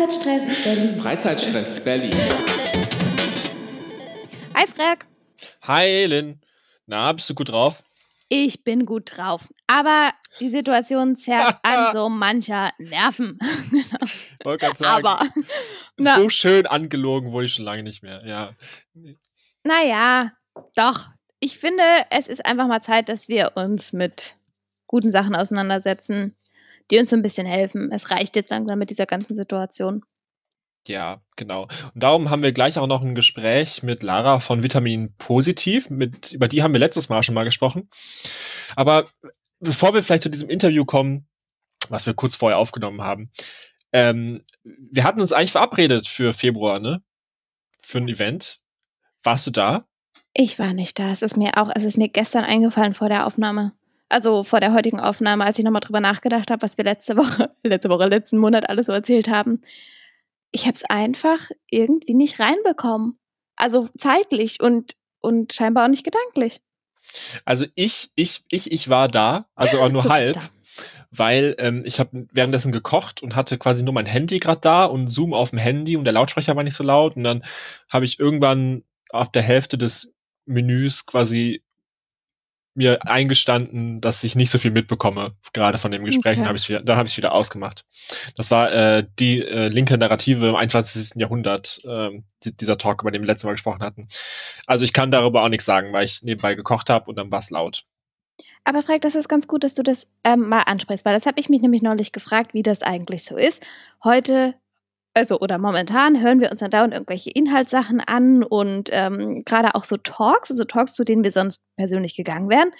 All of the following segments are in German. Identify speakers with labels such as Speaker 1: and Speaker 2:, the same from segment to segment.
Speaker 1: Freizeitstress Berlin.
Speaker 2: Freizeitstress Berlin.
Speaker 3: Hi Frag.
Speaker 2: Hi Lynn. Na, bist du gut drauf?
Speaker 3: Ich bin gut drauf. Aber die Situation zerrt an so mancher Nerven.
Speaker 2: Wollte gerade sagen.
Speaker 3: Aber. Na,
Speaker 2: so schön angelogen wurde ich schon lange nicht mehr. Ja.
Speaker 3: naja, doch. Ich finde, es ist einfach mal Zeit, dass wir uns mit guten Sachen auseinandersetzen, die uns so ein bisschen helfen. Es reicht jetzt langsam mit dieser ganzen Situation.
Speaker 2: Ja, genau. Und darum haben wir gleich auch noch ein Gespräch mit Lara von Vitamin Positiv. Mit, über die haben wir letztes Mal schon mal gesprochen. Aber bevor wir vielleicht zu diesem Interview kommen, was wir kurz vorher aufgenommen haben, ähm, wir hatten uns eigentlich verabredet für Februar, ne? Für ein Event. Warst du da?
Speaker 3: Ich war nicht da. Es ist mir auch, es ist mir gestern eingefallen vor der Aufnahme. Also vor der heutigen Aufnahme, als ich nochmal drüber nachgedacht habe, was wir letzte Woche, letzte Woche, letzten Monat alles so erzählt haben. Ich habe es einfach irgendwie nicht reinbekommen. Also zeitlich und, und scheinbar auch nicht gedanklich.
Speaker 2: Also ich, ich, ich, ich war da, also auch nur halb, weil ähm, ich habe währenddessen gekocht und hatte quasi nur mein Handy gerade da und Zoom auf dem Handy und der Lautsprecher war nicht so laut und dann habe ich irgendwann auf der Hälfte des Menüs quasi mir eingestanden, dass ich nicht so viel mitbekomme, gerade von dem Gespräch.
Speaker 3: Okay.
Speaker 2: Dann habe ich wieder, dann habe ich wieder ausgemacht. Das war äh, die äh, linke Narrative im 21. Jahrhundert, äh, die, dieser Talk, über den wir letztes Mal gesprochen hatten. Also ich kann darüber auch nichts sagen, weil ich nebenbei gekocht habe und dann war es laut.
Speaker 3: Aber Frag, das ist ganz gut, dass du das ähm, mal ansprichst, weil das habe ich mich nämlich neulich gefragt, wie das eigentlich so ist. Heute, also oder momentan, hören wir uns dann dauernd irgendwelche Inhaltssachen an und ähm, gerade auch so Talks, also Talks, zu denen wir sonst persönlich gegangen wären.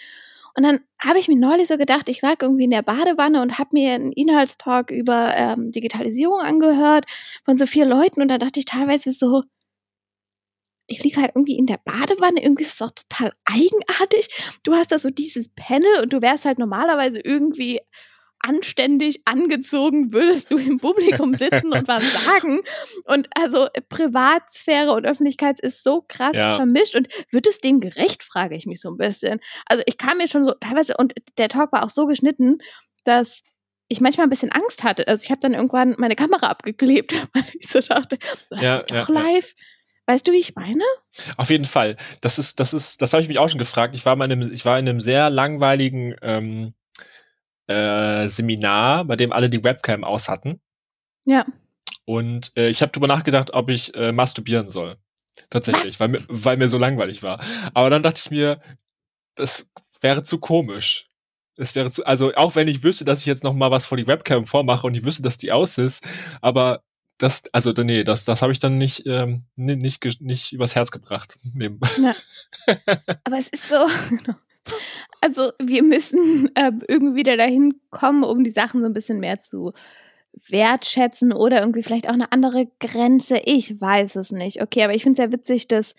Speaker 3: Und dann habe ich mir neulich so gedacht, ich lag irgendwie in der Badewanne und habe mir einen Inhaltstalk über ähm, Digitalisierung angehört von so vier Leuten und da dachte ich teilweise so, ich liege halt irgendwie in der Badewanne, irgendwie ist es auch total eigenartig. Du hast da so dieses Panel und du wärst halt normalerweise irgendwie anständig angezogen, würdest du im Publikum sitzen und was sagen. Und also Privatsphäre und Öffentlichkeit ist so krass
Speaker 2: Ja.
Speaker 3: vermischt. Und wird es dem gerecht, frage ich mich so ein bisschen. Also ich kam mir schon so teilweise, und der Talk war auch so geschnitten, dass ich manchmal ein bisschen Angst hatte. Also ich habe dann irgendwann meine Kamera abgeklebt, weil ich so dachte,
Speaker 2: Ja,
Speaker 3: doch
Speaker 2: ja,
Speaker 3: live. Weißt du, wie ich meine?
Speaker 2: Auf jeden Fall. Das ist, das ist, das habe ich mich auch schon gefragt. Ich war mal in einem, ich war in einem sehr langweiligen ähm, äh, Seminar, bei dem alle die Webcam aus hatten.
Speaker 3: Ja.
Speaker 2: Und äh, ich habe drüber nachgedacht, ob ich äh, masturbieren soll. Tatsächlich, weil mir, weil mir so langweilig war. Aber dann dachte ich mir, das wäre zu komisch. Es wäre zu, also auch wenn ich wüsste, dass ich jetzt noch mal was vor die Webcam vormache und ich wüsste, dass die aus ist, aber das, also nee, das, das habe ich dann nicht, ähm, ni- nicht, ge- nicht übers Herz gebracht. Nebenbei.
Speaker 3: Aber es ist so. genau. Also, wir müssen äh, irgendwie wieder dahin kommen, um die Sachen so ein bisschen mehr zu wertschätzen oder irgendwie vielleicht auch eine andere Grenze. Ich weiß es nicht. Okay, aber ich finde es ja witzig, dass,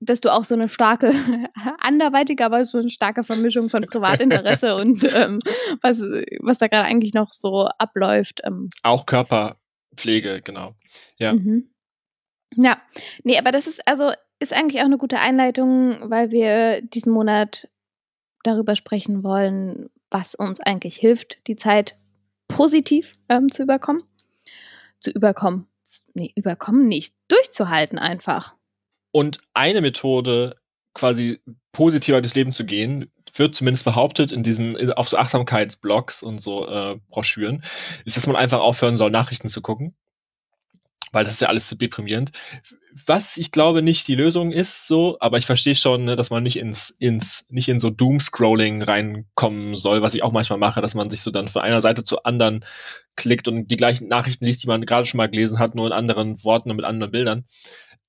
Speaker 3: dass du auch so eine starke, anderweitige, aber so eine starke Vermischung von Privatinteresse und ähm, was, was da gerade eigentlich noch so abläuft. Ähm,
Speaker 2: Auch Körperpflege, genau. Ja.
Speaker 3: Mhm. Ja, nee, aber das ist also ist eigentlich auch eine gute Einleitung, weil wir diesen Monat darüber sprechen wollen, was uns eigentlich hilft, die Zeit positiv ähm, zu überkommen. Zu überkommen. Nee, überkommen nicht. Durchzuhalten einfach.
Speaker 2: Und eine Methode, quasi positiver durchs Leben zu gehen, wird zumindest behauptet in diesen, auf so Achtsamkeitsblogs und so äh, Broschüren, ist, dass man einfach aufhören soll, Nachrichten zu gucken. Weil das ist ja alles zu deprimierend. Was ich glaube nicht die Lösung ist, so, aber ich verstehe schon, ne, dass man nicht ins, ins, nicht in so Doomscrolling reinkommen soll, was ich auch manchmal mache, dass man sich so dann von einer Seite zur anderen klickt und die gleichen Nachrichten liest, die man gerade schon mal gelesen hat, nur in anderen Worten und mit anderen Bildern.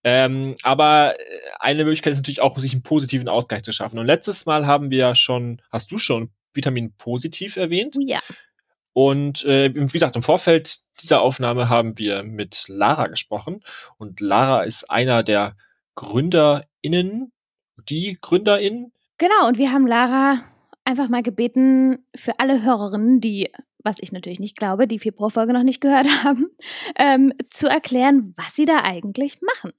Speaker 2: Ähm, aber äh, eine Möglichkeit ist natürlich auch, sich einen positiven Ausgleich zu schaffen. Und letztes Mal haben wir ja schon, hast du schon Vitamin Positiv erwähnt?
Speaker 3: Oh Ja.
Speaker 2: Und äh, wie gesagt, im Vorfeld dieser Aufnahme haben wir mit Lara gesprochen. Und Lara ist einer der GründerInnen, die GründerInnen.
Speaker 3: Genau, und wir haben Lara einfach mal gebeten, für alle Hörerinnen, die, was ich natürlich nicht glaube, die Februarfolge noch nicht gehört haben, ähm, zu erklären, was sie da eigentlich machen.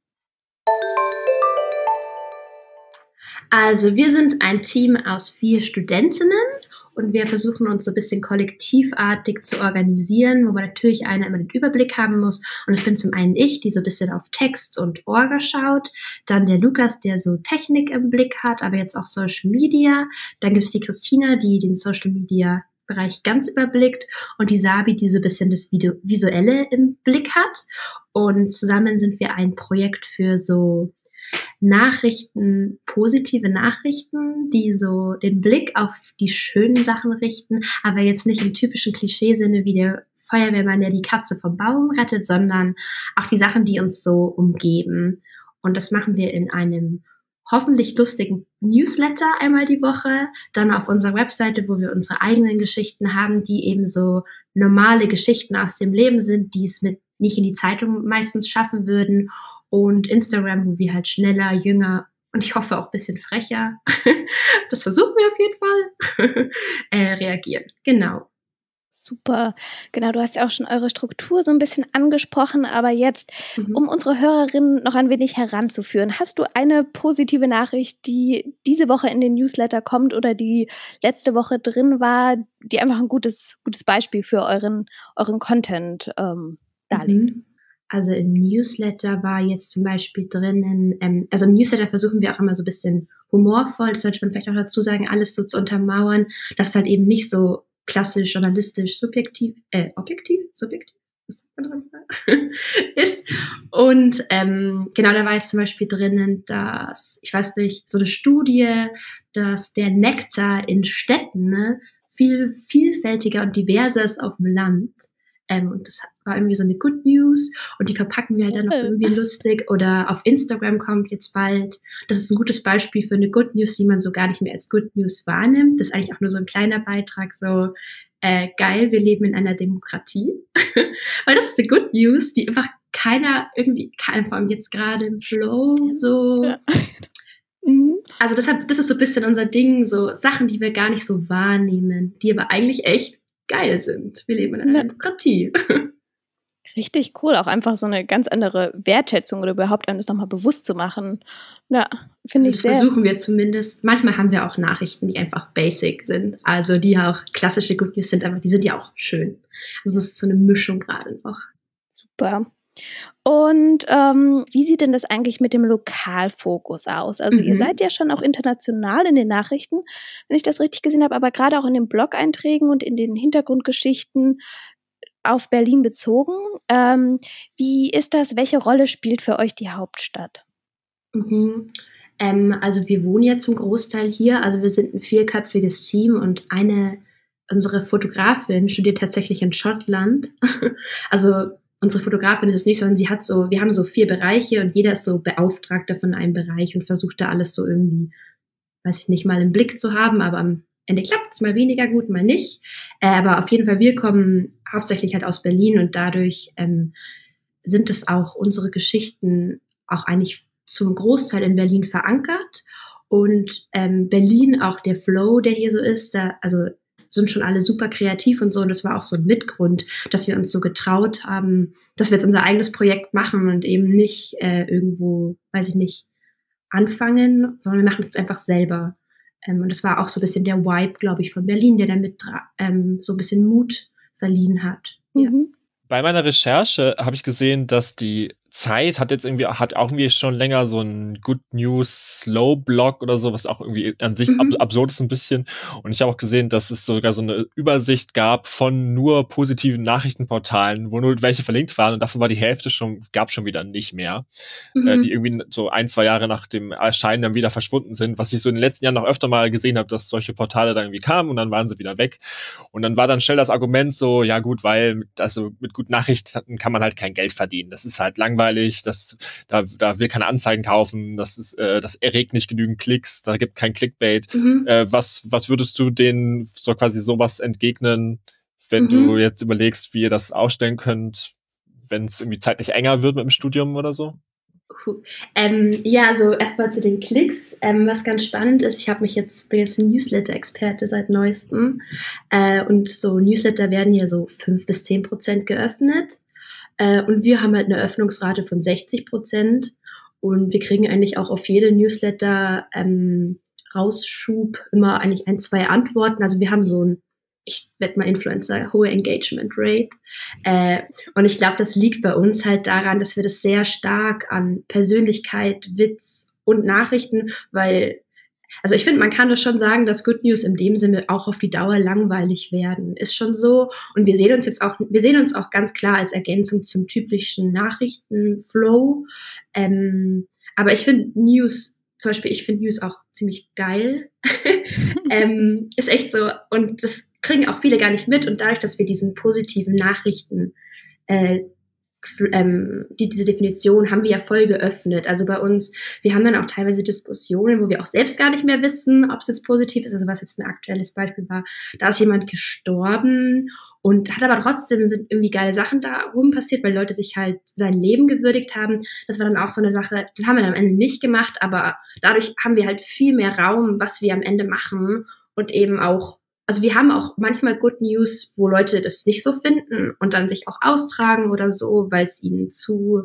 Speaker 1: Also wir sind ein Team aus vier Studentinnen und wir versuchen uns so ein bisschen kollektivartig zu organisieren, wo man natürlich einer immer den Überblick haben muss. Und es bin zum einen ich, die so ein bisschen auf Text und Orga schaut, dann der Lukas, der so Technik im Blick hat, aber jetzt auch Social Media. Dann gibt's die Christina, die den Social Media Bereich ganz überblickt und die Sabi, die so ein bisschen das Video Visuelle im Blick hat. Und zusammen sind wir ein Projekt für so Nachrichten, positive Nachrichten, die so den Blick auf die schönen Sachen richten, aber jetzt nicht im typischen Klischeesinne wie der Feuerwehrmann, der die Katze vom Baum rettet, sondern auch die Sachen, die uns so umgeben. Und das machen wir in einem hoffentlich lustigen Newsletter einmal die Woche, dann auf unserer Webseite, wo wir unsere eigenen Geschichten haben, die eben so normale Geschichten aus dem Leben sind, die es mit nicht in die Zeitung meistens schaffen würden und Instagram, wo wir halt schneller, jünger und ich hoffe auch ein bisschen frecher, das versuchen wir auf jeden Fall, äh, reagieren. Genau.
Speaker 3: Super. Genau, du hast ja auch schon eure Struktur so ein bisschen angesprochen, aber jetzt, mhm. um unsere Hörerinnen noch ein wenig heranzuführen, hast du eine positive Nachricht, die diese Woche in den Newsletter kommt oder die letzte Woche drin war, die einfach ein gutes, gutes Beispiel für euren, euren Content ähm, darlegt? Mhm.
Speaker 1: Also im Newsletter war jetzt zum Beispiel drinnen, ähm, also im Newsletter versuchen wir auch immer so ein bisschen humorvoll, das sollte man vielleicht auch dazu sagen, alles so zu untermauern, dass es halt eben nicht so klassisch journalistisch subjektiv, äh, objektiv, subjektiv ist. Und ähm, genau, da war jetzt zum Beispiel drinnen, dass, ich weiß nicht, so eine Studie, dass der Nektar in Städten ne, viel vielfältiger und diverser ist auf dem Land. Ähm, und das war irgendwie so eine Good News und die verpacken wir halt dann noch irgendwie lustig. Oder auf Instagram kommt jetzt bald. Das ist ein gutes Beispiel für eine Good News, die man so gar nicht mehr als Good News wahrnimmt. Das ist eigentlich auch nur so ein kleiner Beitrag, so äh, geil, wir leben in einer Demokratie. Weil das ist eine Good News, die einfach keiner irgendwie, kein, vor allem jetzt gerade im Flow so. Ja. Mhm. Also deshalb, das ist so ein bisschen unser Ding, so Sachen, die wir gar nicht so wahrnehmen, die aber eigentlich echt geil sind. Wir leben in einer ja. Demokratie.
Speaker 3: Richtig cool, auch einfach so eine ganz andere Wertschätzung oder überhaupt eines nochmal bewusst zu machen. Ja, finde also ich
Speaker 1: sehr. Das versuchen wir zumindest. Manchmal haben wir auch Nachrichten, die einfach basic sind. Also die ja auch klassische Good News sind, aber die sind ja auch schön. Also es ist so eine Mischung gerade noch.
Speaker 3: Super. Und ähm, wie sieht denn das eigentlich mit dem Lokalfokus aus? Also mhm. ihr seid ja schon auch international in den Nachrichten, wenn ich das richtig gesehen habe, aber gerade auch in den Blog-Einträgen und in den Hintergrundgeschichten auf Berlin bezogen. Ähm, wie ist das? Welche Rolle spielt für euch die Hauptstadt?
Speaker 1: Mhm. Ähm, also wir wohnen ja zum Großteil hier. Also wir sind ein vierköpfiges Team und eine unsere Fotografin studiert tatsächlich in Schottland. also unsere Fotografin ist es nicht, sondern sie hat so, wir haben so vier Bereiche und jeder ist so Beauftragter von einem Bereich und versucht da alles so irgendwie, weiß ich nicht, mal im Blick zu haben, aber am Ende klappt es mal weniger gut, mal nicht. Äh, aber auf jeden Fall, wir kommen hauptsächlich halt aus Berlin und dadurch ähm, sind es auch unsere Geschichten auch eigentlich zum Großteil in Berlin verankert. Und ähm, Berlin, auch der Flow, der hier so ist, da, also sind schon alle super kreativ und so. Und das war auch so ein Mitgrund, dass wir uns so getraut haben, dass wir jetzt unser eigenes Projekt machen und eben nicht äh, irgendwo, weiß ich nicht, anfangen, sondern wir machen es einfach selber. Ähm, und das war auch so ein bisschen der Vibe, glaube ich, von Berlin, der damit ähm, so ein bisschen Mut verliehen hat. Mhm. Ja.
Speaker 2: Bei meiner Recherche habe ich gesehen, dass die Zeit hat jetzt irgendwie, hat auch irgendwie schon länger so ein Good News Slow Blog oder so, was auch irgendwie an sich mhm. ab, absurd ist ein bisschen. Und ich habe auch gesehen, dass es sogar so eine Übersicht gab von nur positiven Nachrichtenportalen, wo nur welche verlinkt waren und davon war die Hälfte schon, gab schon wieder nicht mehr, äh, mhm. äh, die irgendwie so ein, zwei Jahre nach dem Erscheinen dann wieder verschwunden sind, was ich so in den letzten Jahren noch öfter mal gesehen habe, dass solche Portale dann irgendwie kamen und dann waren sie wieder weg. Und dann war dann schnell das Argument so, ja gut, weil mit, also mit guten Nachrichten kann man halt kein Geld verdienen. Das ist halt langweilig langweilig, das, da, da will keine Anzeigen kaufen, das, ist, äh, das erregt nicht genügend Klicks, da gibt kein Clickbait. Mhm. Äh, was, was würdest du denen so quasi sowas entgegnen, wenn mhm. du jetzt überlegst, wie ihr das ausstellen könnt, wenn es irgendwie zeitlich enger wird mit dem Studium oder so?
Speaker 1: Ähm, ja, also erstmal zu den Klicks. Ähm, was ganz spannend ist, ich habe mich jetzt, bin jetzt ein Newsletter-Experte seit neuestem. Äh, und so Newsletter werden ja so fünf bis zehn Prozent geöffnet. Äh, und wir haben halt eine Öffnungsrate von 60 Prozent. Und wir kriegen eigentlich auch auf jede Newsletter ähm, Rausschub immer eigentlich ein, zwei Antworten. Also wir haben so ein, ich werde mal Influencer, hohe Engagement Rate. Äh, und ich glaube, das liegt bei uns halt daran, dass wir das sehr stark an Persönlichkeit, Witz und Nachrichten, weil also ich finde, man kann das schon sagen, dass Good News in dem Sinne auch auf die Dauer langweilig werden. Ist schon so. Und wir sehen uns jetzt auch, wir sehen uns auch ganz klar als Ergänzung zum typischen Nachrichtenflow. Ähm, aber ich finde News, zum Beispiel, ich finde News auch ziemlich geil. ähm, ist echt so. Und das kriegen auch viele gar nicht mit. Und dadurch, dass wir diesen positiven Nachrichten äh, ähm, die, diese Definition haben wir ja voll geöffnet. Also bei uns, wir haben dann auch teilweise Diskussionen, wo wir auch selbst gar nicht mehr wissen, ob es jetzt positiv ist. Also was jetzt ein aktuelles Beispiel war, da ist jemand gestorben und hat aber trotzdem sind irgendwie geile Sachen darum passiert, weil Leute sich halt sein Leben gewürdigt haben. Das war dann auch so eine Sache, das haben wir dann am Ende nicht gemacht, aber dadurch haben wir halt viel mehr Raum, was wir am Ende machen und eben auch also wir haben auch manchmal Good News, wo Leute das nicht so finden und dann sich auch austragen oder so, weil es ihnen zu,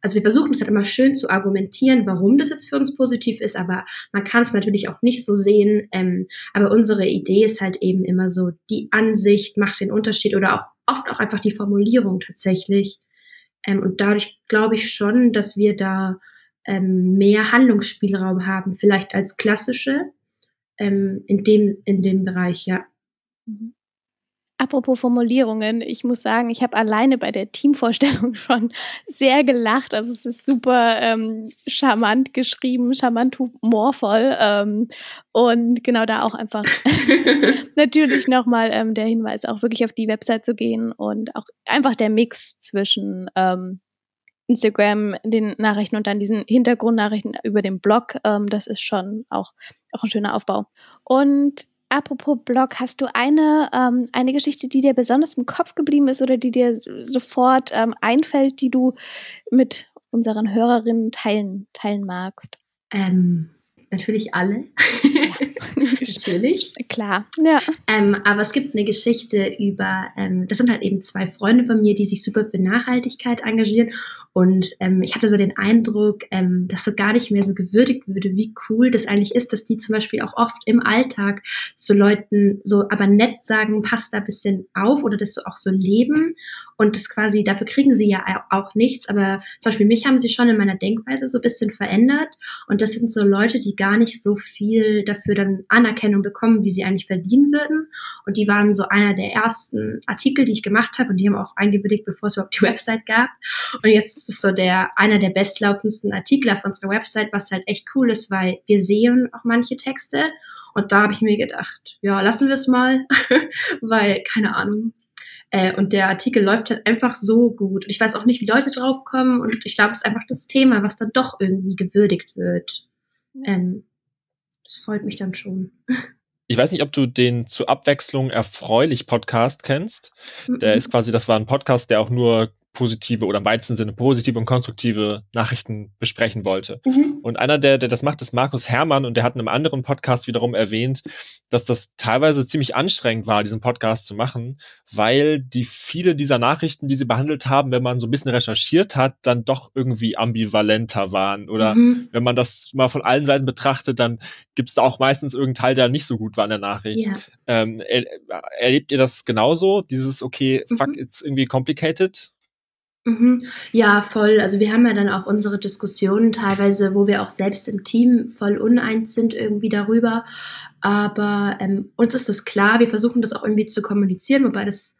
Speaker 1: also wir versuchen es halt immer schön zu argumentieren, warum das jetzt für uns positiv ist, aber man kann es natürlich auch nicht so sehen. Ähm, aber unsere Idee ist halt eben immer so, die Ansicht macht den Unterschied oder auch oft auch einfach die Formulierung tatsächlich. Ähm, und dadurch glaube ich schon, dass wir da ähm, mehr Handlungsspielraum haben, vielleicht als klassische ähm, in, dem, in dem Bereich, ja.
Speaker 3: Mhm. Apropos Formulierungen, ich muss sagen, ich habe alleine bei der Teamvorstellung schon sehr gelacht. Also es ist super ähm, charmant geschrieben, charmant humorvoll. Ähm, und genau da auch einfach natürlich nochmal ähm, der Hinweis, auch wirklich auf die Website zu gehen und auch einfach der Mix zwischen ähm, Instagram, den Nachrichten und dann diesen Hintergrundnachrichten über den Blog. Ähm, das ist schon auch, auch ein schöner Aufbau. Und apropos Blog, hast du eine, ähm, eine Geschichte, die dir besonders im Kopf geblieben ist oder die dir sofort ähm, einfällt, die du mit unseren Hörerinnen teilen, teilen magst?
Speaker 1: Ähm, natürlich alle. Ja. natürlich.
Speaker 3: Klar, ja.
Speaker 1: Ähm, aber es gibt eine Geschichte über, ähm, das sind halt eben zwei Freunde von mir, die sich super für Nachhaltigkeit engagieren und ähm, ich hatte so den Eindruck, ähm, dass so gar nicht mehr so gewürdigt würde, wie cool das eigentlich ist, dass die zum Beispiel auch oft im Alltag zu Leuten so aber nett sagen, passt da ein bisschen auf oder das so auch so leben. Und das quasi, dafür kriegen sie ja auch nichts, aber zum Beispiel mich haben sie schon in meiner Denkweise so ein bisschen verändert. Und das sind so Leute, die gar nicht so viel dafür dann Anerkennung bekommen, wie sie eigentlich verdienen würden. Und die waren so einer der ersten Artikel, die ich gemacht habe und die haben auch eingewilligt, bevor es überhaupt die Website gab. Und jetzt ist so der, einer der bestlaufendsten Artikel auf unserer Website, was halt echt cool ist, weil wir sehen auch manche Texte. Und da habe ich mir gedacht, ja, lassen wir es mal, weil, keine Ahnung. Äh, und der Artikel läuft halt einfach so gut. Und ich weiß auch nicht, wie Leute draufkommen. Und ich glaube, es ist einfach das Thema, was dann doch irgendwie gewürdigt wird. Ähm, das freut mich dann schon.
Speaker 2: Ich weiß nicht, ob du den zu Abwechslung erfreulich Podcast kennst. Der ist quasi, das war ein Podcast, der auch nur positive oder im weitesten Sinne positive und konstruktive Nachrichten besprechen wollte. Mhm. Und einer, der, der das macht, ist Markus Herrmann und der hat in einem anderen Podcast wiederum erwähnt, dass das teilweise ziemlich anstrengend war, diesen Podcast zu machen, weil die viele dieser Nachrichten, die sie behandelt haben, wenn man so ein bisschen recherchiert hat, dann doch irgendwie ambivalenter waren. Oder mhm. wenn man das mal von allen Seiten betrachtet, dann gibt es da auch meistens irgendeinen Teil, der nicht so gut war in der Nachricht. Ja. Ähm, er, erlebt ihr das genauso? Dieses, okay, fuck, mhm. it's irgendwie complicated?
Speaker 1: Mhm. Ja, voll. Also wir haben ja dann auch unsere Diskussionen teilweise, wo wir auch selbst im Team voll uneins sind irgendwie darüber. Aber ähm, uns ist das klar, wir versuchen das auch irgendwie zu kommunizieren, wobei das,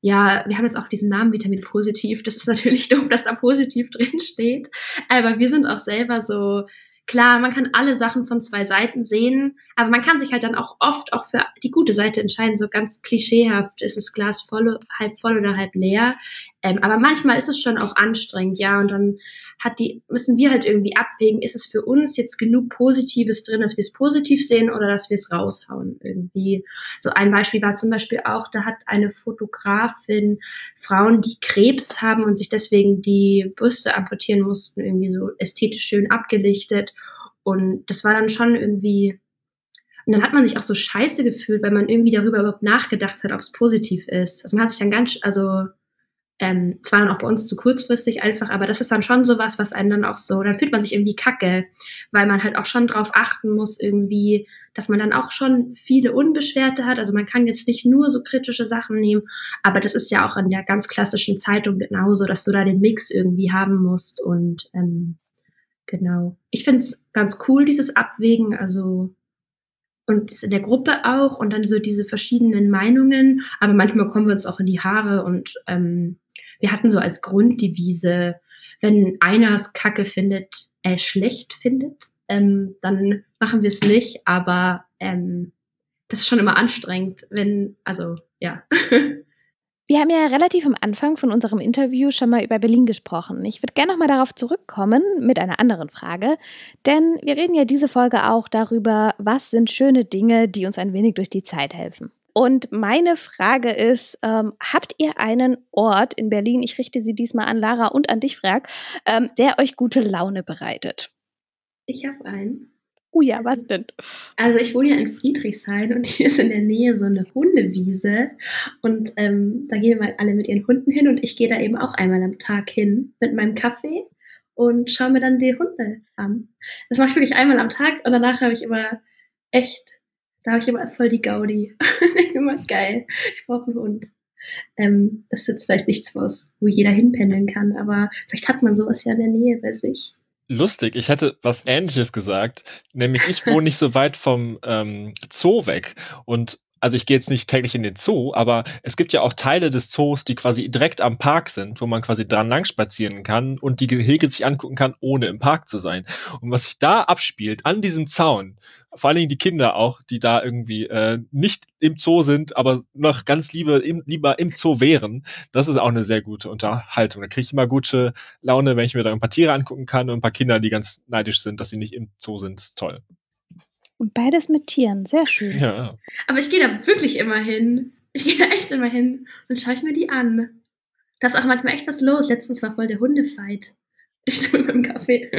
Speaker 1: ja, wir haben jetzt auch diesen Namen Vitamin Positiv. Das ist natürlich doof, dass da positiv drin steht. Aber wir sind auch selber so, klar, man kann alle Sachen von zwei Seiten sehen, aber man kann sich halt dann auch oft auch für die gute Seite entscheiden, so ganz klischeehaft, ist das Glas voll, halb voll oder halb leer. Ähm, aber manchmal ist es schon auch anstrengend, ja, und dann hat die, müssen wir halt irgendwie abwägen, ist es für uns jetzt genug Positives drin, dass wir es positiv sehen oder dass wir es raushauen irgendwie. So ein Beispiel war zum Beispiel auch, da hat eine Fotografin Frauen, die Krebs haben und sich deswegen die Brüste amputieren mussten, irgendwie so ästhetisch schön abgelichtet. Und das war dann schon irgendwie und dann hat man sich auch so scheiße gefühlt, weil man irgendwie darüber überhaupt nachgedacht hat, ob es positiv ist. Also man hat sich dann ganz, also ähm, zwar dann auch bei uns zu kurzfristig einfach, aber das ist dann schon sowas, was einen dann auch so, dann fühlt man sich irgendwie kacke, weil man halt auch schon drauf achten muss, irgendwie, dass man dann auch schon viele Unbeschwerte hat. Also man kann jetzt nicht nur so kritische Sachen nehmen, aber das ist ja auch in der ganz klassischen Zeitung genauso, dass du da den Mix irgendwie haben musst und ähm, genau. Ich finde es ganz cool, dieses Abwägen, also und in der Gruppe auch und dann so diese verschiedenen Meinungen, aber manchmal kommen wir uns auch in die Haare und ähm, wir hatten so als Grunddevise, wenn einer es kacke findet, äh, schlecht findet, ähm, dann machen wir es nicht, aber ähm, das ist schon immer anstrengend, wenn, also ja.
Speaker 3: Wir haben ja relativ am Anfang von unserem Interview schon mal über Berlin gesprochen. Ich würde gerne noch mal darauf zurückkommen mit einer anderen Frage, denn wir reden ja diese Folge auch darüber, was sind schöne Dinge, die uns ein wenig durch die Zeit helfen. Und meine Frage ist, ähm, habt ihr einen Ort in Berlin, ich richte sie diesmal an Lara und an dich, Frag, ähm, der euch gute Laune bereitet?
Speaker 1: Ich habe einen.
Speaker 3: Oh ja, was denn?
Speaker 1: Also ich wohne ja in Friedrichshain und hier ist in der Nähe so eine Hundewiese und ähm, da gehen mal alle mit ihren Hunden hin und ich gehe da eben auch einmal am Tag hin mit meinem Kaffee und schaue mir dann die Hunde an. Das mache ich wirklich einmal am Tag und danach habe ich immer echt, da habe ich immer voll die Gaudi. immer geil. Ich brauche einen Hund. Ähm, das ist jetzt vielleicht nichts, wo jeder hinpendeln kann, aber vielleicht hat man sowas ja in der Nähe bei sich
Speaker 2: lustig. Ich hätte was Ähnliches gesagt, nämlich ich wohne nicht so weit vom ähm, Zoo weg und also ich gehe jetzt nicht täglich in den Zoo, aber es gibt ja auch Teile des Zoos, die quasi direkt am Park sind, wo man quasi dran lang spazieren kann und die Gehege sich angucken kann, ohne im Park zu sein. Und was sich da abspielt, an diesem Zaun, vor allen Dingen die Kinder auch, die da irgendwie äh, nicht im Zoo sind, aber noch ganz liebe, im, lieber im Zoo wären, das ist auch eine sehr gute Unterhaltung. Da kriege ich immer gute Laune, wenn ich mir da ein paar Tiere angucken kann und ein paar Kinder, die ganz neidisch sind, dass sie nicht im Zoo sind. Das ist toll.
Speaker 3: Und beides mit Tieren, sehr schön.
Speaker 2: Ja.
Speaker 1: Aber ich gehe da wirklich immer hin. Ich gehe da echt immer hin und schaue ich mir die an. Da ist auch manchmal echt was los. Letztens war voll der Hundefight. Ich so mit dem Kaffee.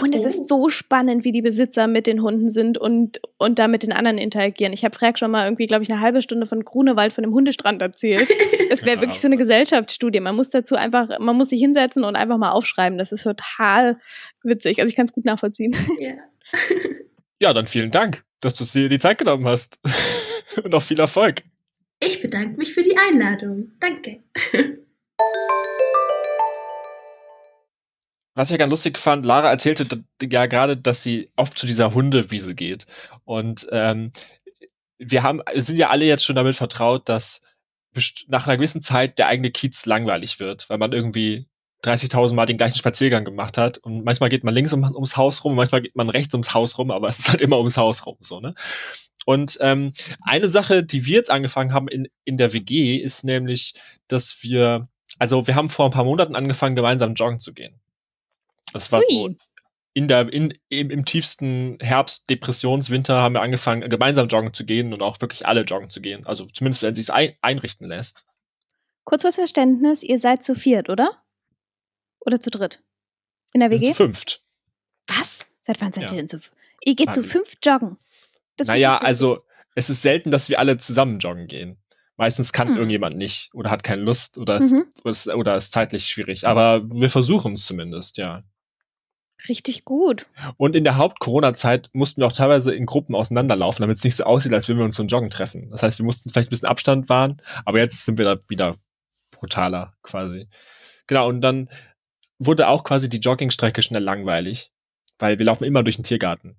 Speaker 3: Und es oh. ist so spannend, wie die Besitzer mit den Hunden sind und, und da mit den anderen interagieren. Ich habe Frag schon mal irgendwie, glaube ich, eine halbe Stunde von Grunewald, von dem Hundestrand erzählt. Es wäre ja, wirklich so eine Gesellschaftsstudie. Man muss dazu einfach, man muss sich hinsetzen und einfach mal aufschreiben. Das ist total witzig. Also ich kann es gut nachvollziehen.
Speaker 1: Ja.
Speaker 2: Ja, dann vielen Dank, dass du dir die Zeit genommen hast. Und auch viel Erfolg.
Speaker 1: Ich bedanke mich für die Einladung. Danke.
Speaker 2: Was ich ja ganz lustig fand, Lara erzählte ja gerade, dass sie oft zu dieser Hundewiese geht. Und ähm, wir haben, sind ja alle jetzt schon damit vertraut, dass nach einer gewissen Zeit der eigene Kiez langweilig wird, weil man irgendwie 30.000 Mal den gleichen Spaziergang gemacht hat und manchmal geht man links um, ums Haus rum, manchmal geht man rechts ums Haus rum, aber es ist halt immer ums Haus rum, so, ne? Und ähm, eine Sache, die wir jetzt angefangen haben in, in der WG, ist nämlich, dass wir, also wir haben vor ein paar Monaten angefangen, gemeinsam joggen zu gehen. Das war Ui. so in der, in, im, im tiefsten Herbst, Depressionswinter haben wir angefangen, gemeinsam joggen zu gehen und auch wirklich alle joggen zu gehen. Also zumindest, wenn sie es ein, einrichten lässt.
Speaker 3: Kurz fürs Verständnis, ihr seid zu viert, oder? Oder zu dritt? In der WG?
Speaker 2: Zu fünft.
Speaker 3: Was? Seit wann seid ja. ihr denn zu Ihr geht zu fünf joggen.
Speaker 2: Das naja, also es ist selten, dass wir alle zusammen joggen gehen. Meistens kann hm. irgendjemand nicht oder hat keine Lust oder, mhm. ist, ist, oder ist zeitlich schwierig. Aber wir versuchen es zumindest, ja.
Speaker 3: Richtig gut.
Speaker 2: Und in der Haupt-Corona-Zeit mussten wir auch teilweise in Gruppen auseinanderlaufen, damit es nicht so aussieht, als würden wir uns zum Joggen treffen. Das heißt, wir mussten vielleicht ein bisschen Abstand wahren, aber jetzt sind wir da wieder brutaler quasi. Genau, und dann wurde auch quasi die Joggingstrecke schnell langweilig, weil wir laufen immer durch den Tiergarten.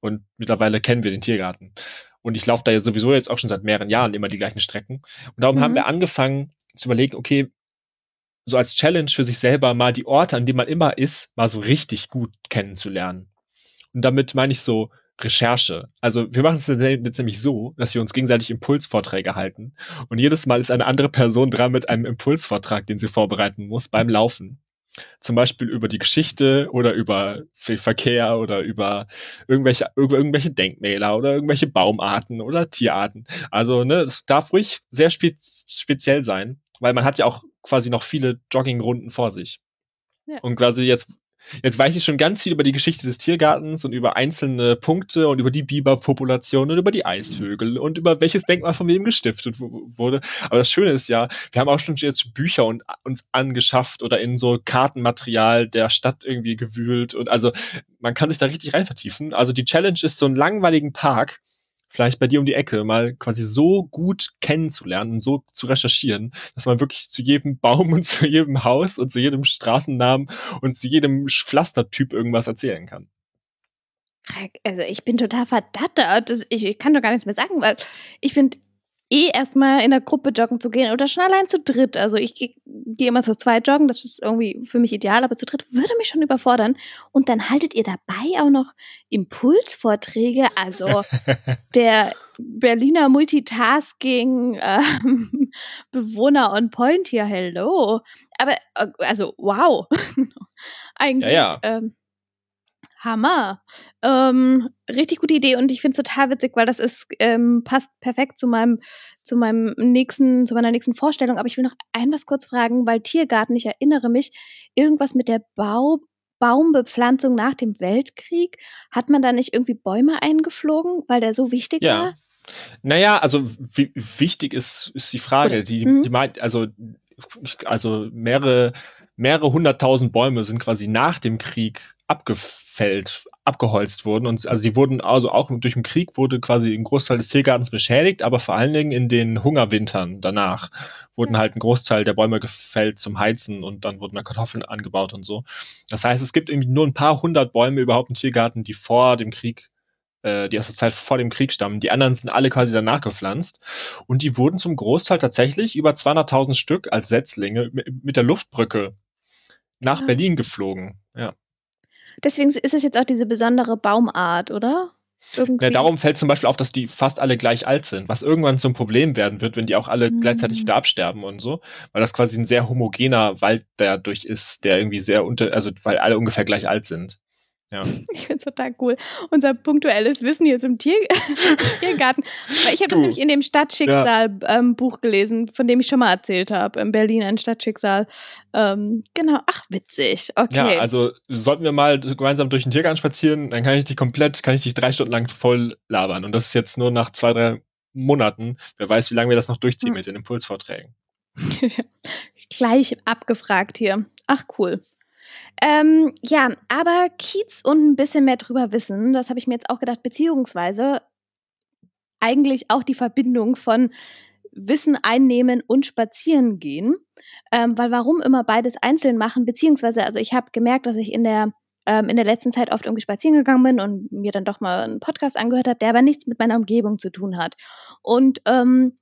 Speaker 2: Und mittlerweile kennen wir den Tiergarten. Und ich laufe da ja sowieso jetzt auch schon seit mehreren Jahren immer die gleichen Strecken. Und darum mhm. haben wir angefangen zu überlegen, okay, so als Challenge für sich selber mal die Orte, an denen man immer ist, mal so richtig gut kennenzulernen. Und damit meine ich so Recherche. Also wir machen es jetzt nämlich so, dass wir uns gegenseitig Impulsvorträge halten. Und jedes Mal ist eine andere Person dran mit einem Impulsvortrag, den sie vorbereiten muss beim Laufen zum Beispiel über die Geschichte oder über Verkehr oder über irgendwelche, über irgendwelche Denkmäler oder irgendwelche Baumarten oder Tierarten. Also, ne, es darf ruhig sehr spe speziell sein, weil man hat ja auch quasi noch viele Joggingrunden vor sich. Ja. Und quasi jetzt Jetzt weiß ich schon ganz viel über die Geschichte des Tiergartens und über einzelne Punkte und über die Biberpopulation und über die Eisvögel und über welches Denkmal von wem gestiftet wurde. Aber das Schöne ist ja, wir haben auch schon jetzt Bücher und, uns angeschafft oder in so Kartenmaterial der Stadt irgendwie gewühlt und also man kann sich da richtig rein vertiefen. Also die Challenge ist so einen langweiligen Park vielleicht bei dir um die Ecke mal quasi so gut kennenzulernen und so zu recherchieren, dass man wirklich zu jedem Baum und zu jedem Haus und zu jedem Straßennamen und zu jedem Pflastertyp irgendwas erzählen kann.
Speaker 3: Also ich bin total verdattert. Ich, ich kann doch gar nichts mehr sagen, weil ich finde, eh erstmal in der Gruppe joggen zu gehen oder schon allein zu dritt. Also ich gehe geh immer zu zweit joggen, das ist irgendwie für mich ideal, aber zu dritt würde mich schon überfordern. Und dann haltet ihr dabei auch noch Impulsvorträge, also der Berliner Multitasking ähm, Bewohner on Point hier, hello. Aber äh, also wow. Eigentlich. Ja, ja. Ähm, Hammer. Ähm, richtig gute Idee und ich finde es total witzig, weil das ist, ähm, passt perfekt zu meinem, zu meinem nächsten, zu meiner nächsten Vorstellung. Aber ich will noch ein was kurz fragen, weil Tiergarten, ich erinnere mich, irgendwas mit der Bau, Baumbepflanzung nach dem Weltkrieg. Hat man da nicht irgendwie Bäume eingeflogen, weil der so wichtig ja. war?
Speaker 2: Naja, also wichtig ist, ist die Frage. Die, mhm. die meint, also, also mehrere, mehrere hunderttausend Bäume sind quasi nach dem Krieg abgefällt, abgeholzt wurden. Und also die wurden also auch durch den Krieg wurde quasi ein Großteil des Tiergartens beschädigt, aber vor allen Dingen in den Hungerwintern danach wurden halt ein Großteil der Bäume gefällt zum Heizen und dann wurden da Kartoffeln angebaut und so. Das heißt, es gibt irgendwie nur ein paar hundert Bäume überhaupt im Tiergarten, die vor dem Krieg äh, die aus der Zeit vor dem Krieg stammen. Die anderen sind alle quasi danach gepflanzt. Und die wurden zum Großteil tatsächlich über 200.000 Stück als Setzlinge mit der Luftbrücke nach ja. Berlin geflogen. Ja.
Speaker 3: Deswegen ist es jetzt auch diese besondere Baumart, oder?
Speaker 2: Ja, darum fällt zum Beispiel auf, dass die fast alle gleich alt sind, was irgendwann zum Problem werden wird, wenn die auch alle mhm. gleichzeitig wieder absterben und so, weil das quasi ein sehr homogener Wald dadurch ist, der irgendwie sehr unter, also weil alle ungefähr gleich alt sind. Ja.
Speaker 3: Ich finde es total cool. Unser punktuelles Wissen hier zum Tier Tiergarten. Weil ich habe das nämlich in dem Stadtschicksal-Buch ja. ähm, gelesen, von dem ich schon mal erzählt habe. In Berlin ein Stadtschicksal. Ähm, genau, ach, witzig. Okay.
Speaker 2: Ja, also sollten wir mal gemeinsam durch den Tiergarten spazieren, dann kann ich dich komplett, kann ich dich drei Stunden lang voll labern. Und das ist jetzt nur nach zwei, drei Monaten. Wer weiß, wie lange wir das noch durchziehen hm. mit den Impulsvorträgen.
Speaker 3: Gleich abgefragt hier. Ach, cool. Ähm, ja, aber Kiez und ein bisschen mehr drüber wissen, das habe ich mir jetzt auch gedacht, beziehungsweise eigentlich auch die Verbindung von Wissen einnehmen und spazieren gehen. Ähm, weil warum immer beides einzeln machen, beziehungsweise, also ich habe gemerkt, dass ich in der ähm, in der letzten Zeit oft irgendwie spazieren gegangen bin und mir dann doch mal einen Podcast angehört habe, der aber nichts mit meiner Umgebung zu tun hat. Und ähm,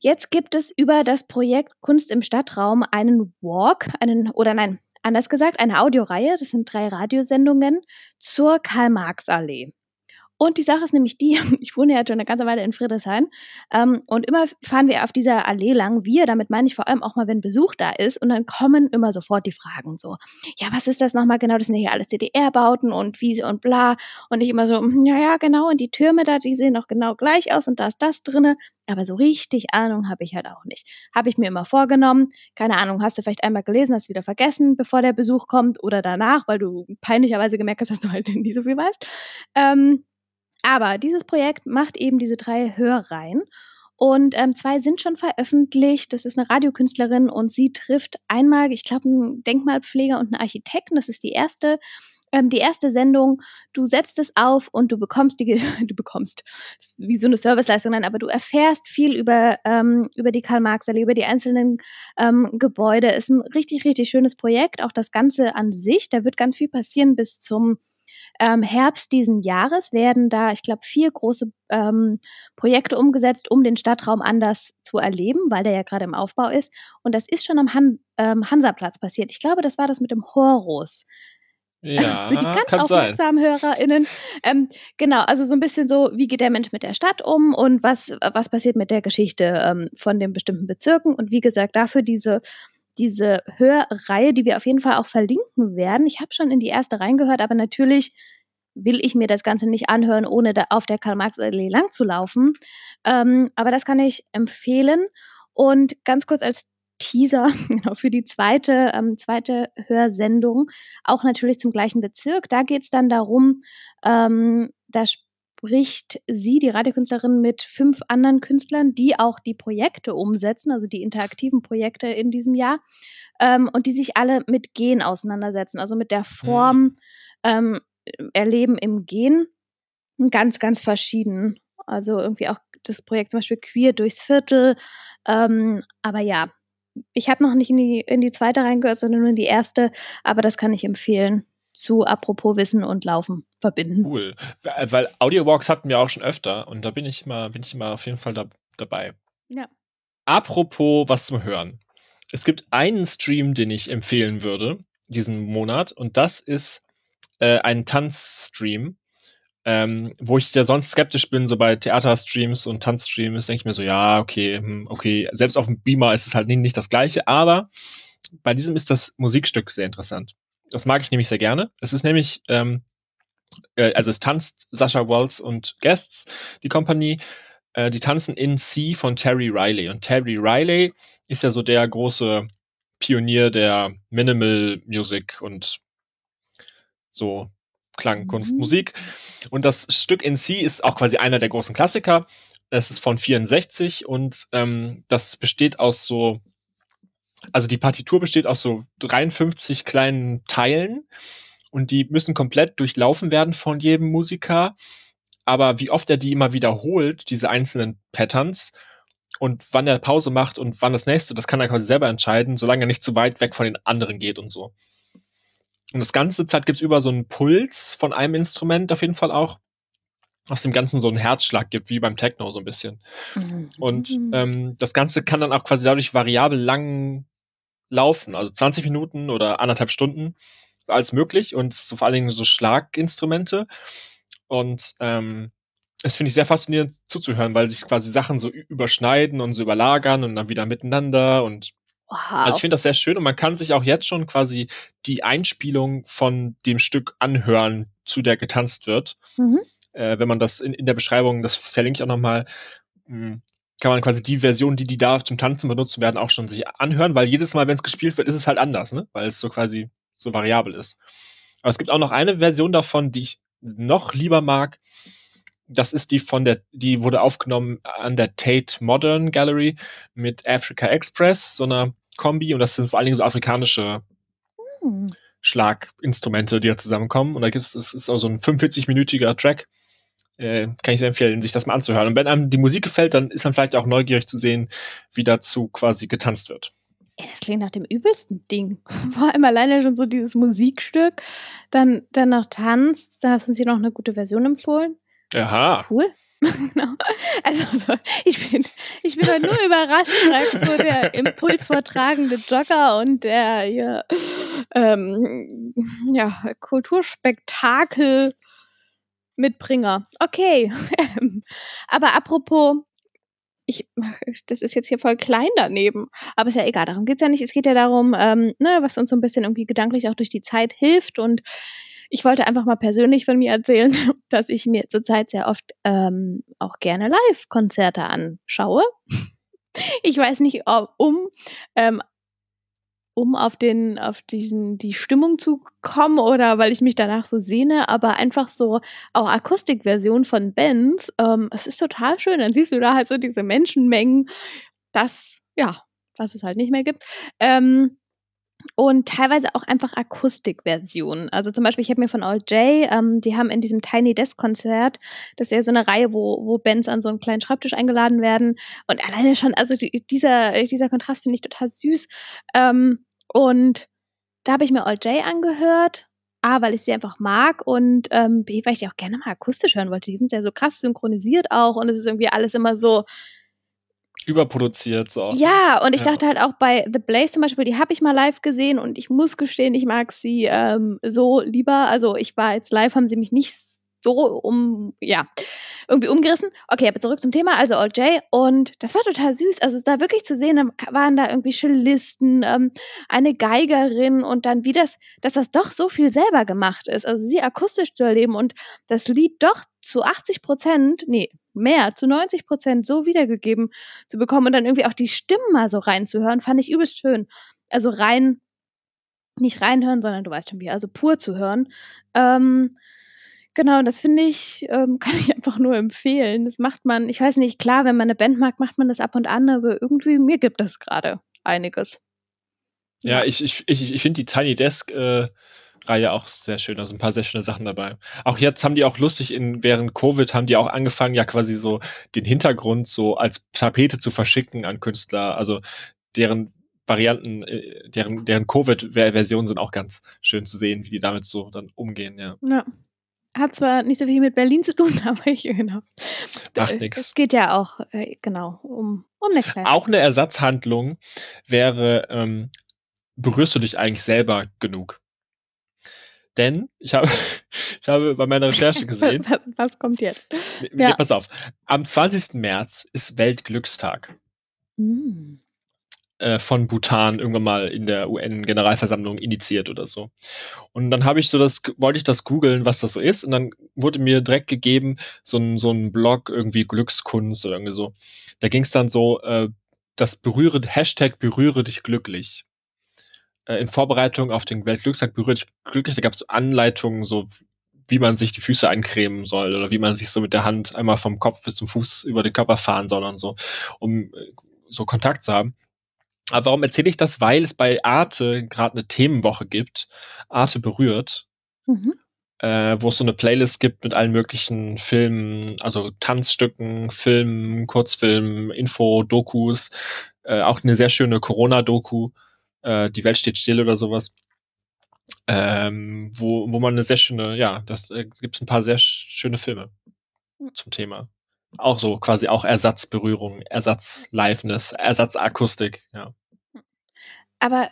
Speaker 3: jetzt gibt es über das Projekt Kunst im Stadtraum einen Walk, einen, oder nein, anders gesagt, eine Audioreihe, das sind drei Radiosendungen zur Karl-Marx-Allee. Und die Sache ist nämlich die, ich wohne ja schon eine ganze Weile in Friedrichshain ähm, und immer fahren wir auf dieser Allee lang. Wir, damit meine ich vor allem auch mal, wenn Besuch da ist und dann kommen immer sofort die Fragen so, ja, was ist das nochmal genau? Das sind ja hier alles DDR-Bauten und Wiese und bla. Und ich immer so, hm, ja, ja, genau, und die Türme da, die sehen doch genau gleich aus und da ist das drinne. Aber so richtig Ahnung habe ich halt auch nicht. Habe ich mir immer vorgenommen. Keine Ahnung, hast du vielleicht einmal gelesen, hast wieder vergessen, bevor der Besuch kommt oder danach, weil du peinlicherweise gemerkt hast, dass du halt nie so viel weißt. Ähm, aber dieses Projekt macht eben diese drei Hörreihen. Und ähm, zwei sind schon veröffentlicht. Das ist eine Radiokünstlerin und sie trifft einmal, ich glaube, einen Denkmalpfleger und einen Architekten. Das ist die erste ähm, die erste Sendung, du setzt es auf und du bekommst die, du bekommst, wie so eine Serviceleistung, nein, aber du erfährst viel über, ähm, über die Karl-Marx-Allee, über die einzelnen ähm, Gebäude. Ist ein richtig, richtig schönes Projekt, auch das Ganze an sich. Da wird ganz viel passieren bis zum ähm, Herbst diesen Jahres werden da, ich glaube, vier große ähm, Projekte umgesetzt, um den Stadtraum anders zu erleben, weil der ja gerade im Aufbau ist. Und das ist schon am Han ähm, Hansaplatz passiert. Ich glaube, das war das mit dem Horus.
Speaker 2: Ja,
Speaker 3: für die ganz aufmerksamen HörerInnen. Ähm, genau, also so ein bisschen so, wie geht der Mensch mit der Stadt um und was, was passiert mit der Geschichte ähm, von den bestimmten Bezirken. Und wie gesagt, dafür diese diese Hörreihe, die wir auf jeden Fall auch verlinken werden. Ich habe schon in die erste reingehört, aber natürlich will ich mir das Ganze nicht anhören, ohne da auf der Karl-Marx-Allee lang zu laufen. Ähm, aber das kann ich empfehlen. Und ganz kurz als Teaser genau, für die zweite, ähm, zweite Hörsendung, auch natürlich zum gleichen Bezirk. Da geht es dann darum, ähm, da spricht sie, die Radiokünstlerin, mit fünf anderen Künstlern, die auch die Projekte umsetzen, also die interaktiven Projekte in diesem Jahr, ähm, und die sich alle mit Gen auseinandersetzen, also mit der Form mhm. ähm, Erleben im Gen. Ganz, ganz verschieden. Also irgendwie auch das Projekt zum Beispiel Queer durchs Viertel. Ähm, aber ja, ich habe noch nicht in die, in die zweite reingehört, sondern nur in die erste, aber das kann ich empfehlen zu apropos Wissen und Laufen verbinden.
Speaker 2: Cool. Weil Audiowalks hatten wir auch schon öfter und da bin ich immer, bin ich immer auf jeden Fall da, dabei.
Speaker 3: Ja.
Speaker 2: Apropos was zum Hören. Es gibt einen Stream, den ich empfehlen würde, diesen Monat, und das ist äh, ein Tanzstream. Ähm, wo ich ja sonst skeptisch bin, so bei Theaterstreams und Tanzstreams, denke ich mir so, ja, okay, hm, okay, selbst auf dem Beamer ist es halt nicht, nicht das gleiche, aber bei diesem ist das Musikstück sehr interessant. Das mag ich nämlich sehr gerne. Es ist nämlich, ähm, äh, also es tanzt Sascha Waltz und Guests, die Company, äh, die tanzen in C von Terry Riley. Und Terry Riley ist ja so der große Pionier der Minimal Music und so Klang, Kunst, mhm. Musik. Und das Stück in C ist auch quasi einer der großen Klassiker. Es ist von 64 und ähm, das besteht aus so, also die Partitur besteht aus so 53 kleinen Teilen und die müssen komplett durchlaufen werden von jedem Musiker. Aber wie oft er die immer wiederholt, diese einzelnen Patterns, und wann er Pause macht und wann das nächste, das kann er quasi selber entscheiden, solange er nicht zu weit weg von den anderen geht und so. Und das ganze Zeit gibt's über so einen Puls von einem Instrument auf jeden Fall auch, was dem Ganzen so einen Herzschlag gibt, wie beim Techno so ein bisschen. Mhm. Und ähm, das Ganze kann dann auch quasi dadurch variabel lang laufen, also 20 Minuten oder anderthalb Stunden, alles möglich und so vor allen Dingen so Schlaginstrumente. Und ähm, das finde ich sehr faszinierend zuzuhören, weil sich quasi Sachen so überschneiden und so überlagern und dann wieder miteinander und Wow. Also ich finde das sehr schön und man kann sich auch jetzt schon quasi die Einspielung von dem Stück anhören, zu der getanzt wird. Mhm. Äh, wenn man das in, in der Beschreibung, das verlinke ich auch nochmal, hm, kann man quasi die Version, die die da zum Tanzen benutzen werden, auch schon sich anhören, weil jedes Mal, wenn es gespielt wird, ist es halt anders, ne? Weil es so quasi so variabel ist. Aber es gibt auch noch eine Version davon, die ich noch lieber mag. Das ist die von der, die wurde aufgenommen an der Tate Modern Gallery mit Africa Express, so einer Kombi, und das sind vor allen Dingen so afrikanische hm. Schlaginstrumente, die da zusammenkommen. Und da ist es ist auch so ein 45-minütiger Track. Äh, kann ich sehr empfehlen, sich das mal anzuhören. Und wenn einem die Musik gefällt, dann ist man vielleicht auch neugierig zu sehen, wie dazu quasi getanzt wird.
Speaker 3: Ja, das klingt nach dem übelsten Ding. Vor allem alleine schon so dieses Musikstück, dann, dann noch Tanz, da hast du uns hier noch eine gute Version empfohlen.
Speaker 2: Aha.
Speaker 3: Cool. genau. Also so, ich bin, ich bin halt nur überrascht, als so der impulsvortragende Jogger und der hier, ähm, ja, Kulturspektakel Mitbringer. Okay. Aber apropos, ich, das ist jetzt hier voll klein daneben. Aber ist ja egal, darum geht's ja nicht. Es geht ja darum, ähm, ne, was uns so ein bisschen irgendwie gedanklich auch durch die Zeit hilft. Und ich wollte einfach mal persönlich von mir erzählen, dass ich mir zurzeit sehr oft ähm, auch gerne Live-Konzerte anschaue. Ich weiß nicht, ob, um ähm, um auf den, auf diesen, die Stimmung zu kommen oder weil ich mich danach so sehne, aber einfach so auch Akustikversion von Bands. Ähm, es ist total schön. Dann siehst du da halt so diese Menschenmengen, das, ja, was es halt nicht mehr gibt. Ähm, und teilweise auch einfach Akustikversionen. Also zum Beispiel, ich habe mir von All J, ähm, die haben in diesem Tiny Desk Konzert, das ist ja so eine Reihe, wo, wo Bands an so einen kleinen Schreibtisch eingeladen werden. Und alleine schon, also die, dieser, dieser Kontrast finde ich total süß. Ähm, und da habe ich mir All J angehört. A, weil ich sie einfach mag und ähm, B, weil ich die auch gerne mal akustisch hören wollte. Die sind ja so krass synchronisiert auch und es ist irgendwie alles immer so,
Speaker 2: überproduziert so.
Speaker 3: Ja, und ich ja. dachte halt auch bei The Blaze zum Beispiel, die habe ich mal live gesehen und ich muss gestehen, ich mag sie ähm, so lieber. Also ich war jetzt live, haben sie mich nicht so um, ja, irgendwie umgerissen. Okay, aber zurück zum Thema, also Old J. Und das war total süß. Also da wirklich zu sehen, waren da irgendwie Cellisten, ähm, eine Geigerin und dann wie das, dass das doch so viel selber gemacht ist. Also sie akustisch zu erleben und das Lied doch zu 80 Prozent, nee, mehr, zu 90 Prozent so wiedergegeben zu bekommen und dann irgendwie auch die Stimmen mal so reinzuhören, fand ich übelst schön. Also rein, nicht reinhören, sondern du weißt schon wie, also pur zu hören. Ähm, Genau, das finde ich, ähm, kann ich einfach nur empfehlen. Das macht man, ich weiß nicht, klar, wenn man eine Band mag, macht man das ab und an, aber irgendwie, mir gibt das gerade einiges.
Speaker 2: Ja, ich, ich, ich, ich finde die Tiny Desk äh, Reihe auch sehr schön. Also ein paar sehr schöne Sachen dabei. Auch jetzt haben die auch lustig in während Covid haben die auch angefangen, ja quasi so den Hintergrund so als Tapete zu verschicken an Künstler. Also deren Varianten, äh, deren, deren Covid-Versionen sind auch ganz schön zu sehen, wie die damit so dann umgehen, ja.
Speaker 3: Ja, hat zwar nicht so viel mit Berlin zu tun, aber ich, genau.
Speaker 2: Macht nichts.
Speaker 3: Es geht ja auch, äh, genau, um, um
Speaker 2: eine Kleine. Auch eine Ersatzhandlung wäre, ähm, berührst du dich eigentlich selber genug? Denn ich habe, ich habe bei meiner Recherche gesehen.
Speaker 3: was, was kommt jetzt?
Speaker 2: Ja. Pass auf. Am 20. März ist Weltglückstag. Mm. Äh, von Bhutan irgendwann mal in der UN-Generalversammlung initiiert oder so. Und dann habe ich so das, wollte ich das googeln, was das so ist, und dann wurde mir direkt gegeben, so ein, so ein Blog, irgendwie Glückskunst oder irgendwie so. Da ging es dann so, äh, das berühre, Hashtag berühre dich glücklich. Äh, in Vorbereitung auf den Weltglückstag berühre dich glücklich, da gab es so Anleitungen, so wie man sich die Füße eincremen soll oder wie man sich so mit der Hand einmal vom Kopf bis zum Fuß über den Körper fahren soll und so, um äh, so Kontakt zu haben. Aber warum erzähle ich das? Weil es bei Arte gerade eine Themenwoche gibt. Arte berührt. Mhm. Äh, wo es so eine Playlist gibt mit allen möglichen Filmen, also Tanzstücken, Filmen, Kurzfilmen, Info, Dokus, äh, auch eine sehr schöne Corona-Doku, äh, Die Welt steht still oder sowas. Ähm, wo, wo man eine sehr schöne, ja, das äh, gibt es ein paar sehr schöne Filme hm. zum Thema auch so quasi auch Ersatzberührung, Ersatz-Liveness, Ersatzakustik, ja.
Speaker 3: Aber,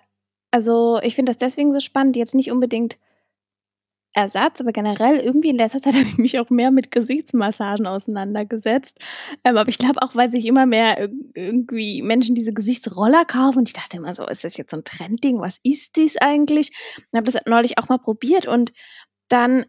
Speaker 3: also, ich finde das deswegen so spannend, jetzt nicht unbedingt Ersatz, aber generell irgendwie in letzter Zeit habe ich mich auch mehr mit Gesichtsmassagen auseinandergesetzt. Ähm, aber ich glaube auch, weil sich immer mehr irgendwie Menschen diese Gesichtsroller kaufen und ich dachte immer so, ist das jetzt so ein Trendding? Was ist dies eigentlich? Ich habe das neulich auch mal probiert und dann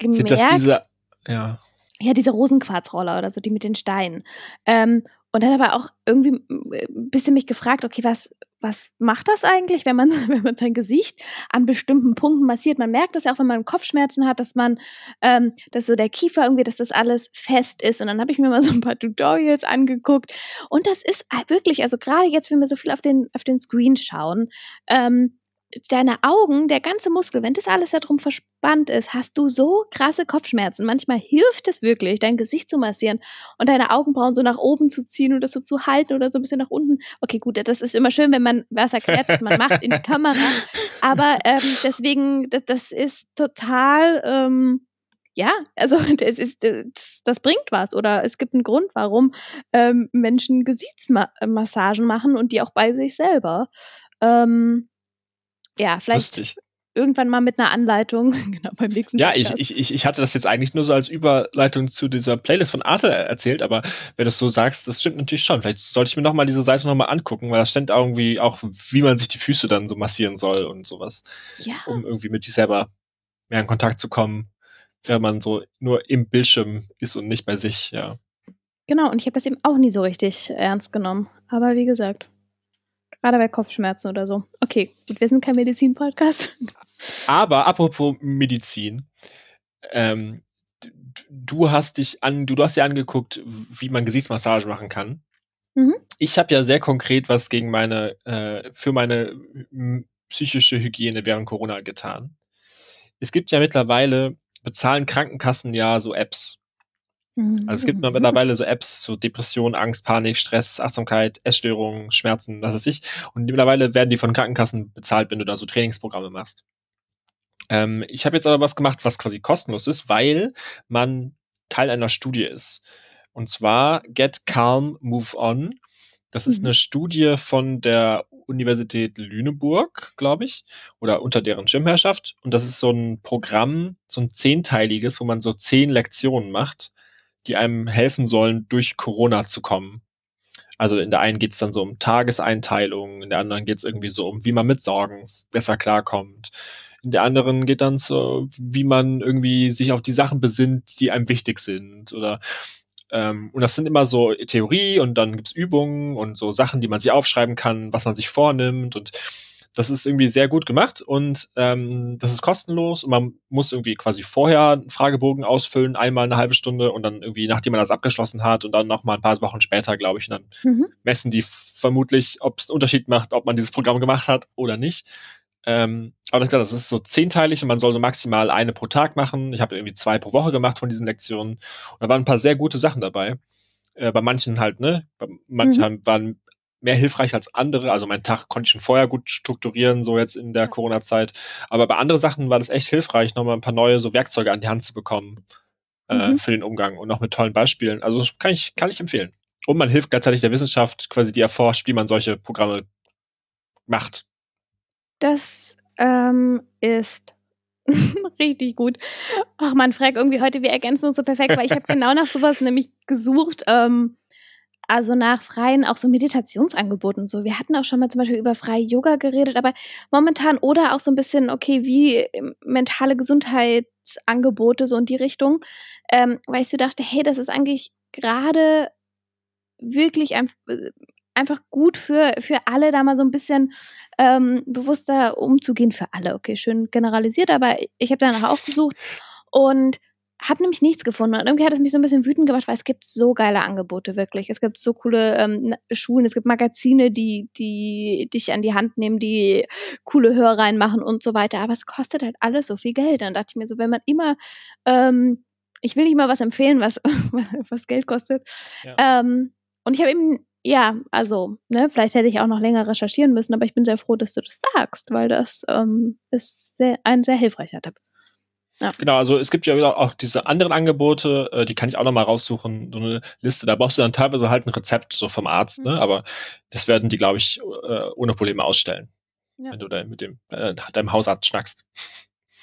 Speaker 3: gemerkt. Sind das
Speaker 2: diese, ja
Speaker 3: ja, diese Rosenquarzroller oder so, die mit den Steinen. Ähm, und dann aber auch irgendwie ein äh, bisschen mich gefragt, okay, was, was macht das eigentlich, wenn man, wenn man sein Gesicht an bestimmten Punkten massiert? Man merkt das ja auch, wenn man Kopfschmerzen hat, dass man, ähm, dass so der Kiefer irgendwie, dass das alles fest ist. Und dann habe ich mir mal so ein paar Tutorials angeguckt. Und das ist wirklich, also gerade jetzt, wenn wir so viel auf den, auf den Screen schauen, ähm, deine Augen, der ganze Muskel, wenn das alles da drum verspannt ist, hast du so krasse Kopfschmerzen. Manchmal hilft es wirklich, dein Gesicht zu massieren und deine Augenbrauen so nach oben zu ziehen oder so zu halten oder so ein bisschen nach unten. Okay, gut, das ist immer schön, wenn man was erklärt, was man macht in die Kamera. Aber ähm, deswegen, das, das ist total, ähm, ja, also das, ist, das, das, bringt was oder es gibt einen Grund, warum ähm, Menschen Gesichtsmassagen machen und die auch bei sich selber. Ähm, ja, vielleicht Lustig. irgendwann mal mit einer Anleitung. genau,
Speaker 2: beim nächsten Ja, ich, ich, ich hatte das jetzt eigentlich nur so als Überleitung zu dieser Playlist von Arte erzählt, aber wenn du es so sagst, das stimmt natürlich schon. Vielleicht sollte ich mir nochmal diese Seite nochmal angucken, weil da stand irgendwie auch, wie man sich die Füße dann so massieren soll und sowas. Ja. Um irgendwie mit sich selber mehr in Kontakt zu kommen, wenn man so nur im Bildschirm ist und nicht bei sich, ja.
Speaker 3: Genau, und ich habe das eben auch nie so richtig ernst genommen. Aber wie gesagt, Gerade bei Kopfschmerzen oder so. Okay, gut, wir sind kein Medizin-Podcast.
Speaker 2: Aber apropos Medizin, ähm, du hast dich an, du, hast dir angeguckt, wie man Gesichtsmassage machen kann. Mhm. Ich habe ja sehr konkret was gegen meine, äh, für meine psychische Hygiene während Corona getan. Es gibt ja mittlerweile, bezahlen Krankenkassen ja so Apps. Also es gibt mhm. mittlerweile so Apps, so Depression, Angst, Panik, Stress, Achtsamkeit, Essstörungen, Schmerzen, was weiß ich. Und mittlerweile werden die von Krankenkassen bezahlt, wenn du da so Trainingsprogramme machst. Ähm, ich habe jetzt aber was gemacht, was quasi kostenlos ist, weil man Teil einer Studie ist. Und zwar Get Calm, Move On. Das ist mhm. eine Studie von der Universität Lüneburg, glaube ich, oder unter deren Schirmherrschaft. Und das ist so ein Programm, so ein zehnteiliges, wo man so zehn Lektionen macht, die einem helfen sollen, durch Corona zu kommen. Also in der einen geht es dann so um Tageseinteilung, in der anderen geht es irgendwie so um, wie man mit Sorgen besser klarkommt. In der anderen geht dann so, wie man irgendwie sich auf die Sachen besinnt, die einem wichtig sind. Oder ähm, und das sind immer so Theorie und dann gibt's Übungen und so Sachen, die man sich aufschreiben kann, was man sich vornimmt und das ist irgendwie sehr gut gemacht und ähm, das ist kostenlos und man muss irgendwie quasi vorher einen Fragebogen ausfüllen, einmal eine halbe Stunde und dann irgendwie, nachdem man das abgeschlossen hat und dann nochmal ein paar Wochen später, glaube ich, und dann mhm. messen die vermutlich, ob es einen Unterschied macht, ob man dieses Programm gemacht hat oder nicht. Ähm, aber das, das ist so zehnteilig und man soll so maximal eine pro Tag machen. Ich habe irgendwie zwei pro Woche gemacht von diesen Lektionen. Und da waren ein paar sehr gute Sachen dabei. Äh, bei manchen halt, ne? Bei manchen mhm. waren mehr hilfreich als andere. Also meinen Tag konnte ich schon vorher gut strukturieren, so jetzt in der. Corona-Zeit. Aber bei anderen Sachen war das echt hilfreich, nochmal ein paar neue so Werkzeuge an die Hand zu bekommen äh, mhm. für den Umgang und noch mit tollen Beispielen. Also das kann ich, kann ich empfehlen. Und man hilft gleichzeitig der Wissenschaft, quasi die erforscht, wie man solche Programme macht.
Speaker 3: Das ähm, ist richtig gut. Ach man, Frag, irgendwie heute, wir ergänzen uns so perfekt, weil ich habe genau nach sowas nämlich gesucht. Ähm, also nach freien auch so Meditationsangeboten so. Wir hatten auch schon mal zum Beispiel über freie Yoga geredet, aber momentan oder auch so ein bisschen, okay, wie ähm, mentale Gesundheitsangebote so in die Richtung, ähm, weil ich so dachte, hey, das ist eigentlich gerade wirklich ein, äh, einfach gut für, für alle, da mal so ein bisschen ähm, bewusster umzugehen. Für alle, okay, schön generalisiert, aber ich habe danach auch gesucht und habe nämlich nichts gefunden. Und irgendwie hat es mich so ein bisschen wütend gemacht, weil es gibt so geile Angebote, wirklich. Es gibt so coole ähm, Schulen, es gibt Magazine, die, die dich an die Hand nehmen, die coole Hörreihen machen und so weiter. Aber es kostet halt alles so viel Geld. Dann dachte ich mir so, wenn man immer, ähm, ich will nicht mal was empfehlen, was, was Geld kostet. Ja. Ähm, und ich habe eben ja, also, ne, vielleicht hätte ich auch noch länger recherchieren müssen, aber ich bin sehr froh, dass du das sagst, weil das ähm, ist sehr, ein sehr hilfreicher Tipp.
Speaker 2: Ja. Genau, also es gibt ja auch diese anderen Angebote, äh, die kann ich auch nochmal raussuchen, so eine Liste, da brauchst du dann teilweise halt ein Rezept so vom Arzt, ne? mhm. ne? aber das werden die, glaube ich, äh, ohne Probleme ausstellen, ja. wenn du da mit dem äh, deinem Hausarzt schnackst.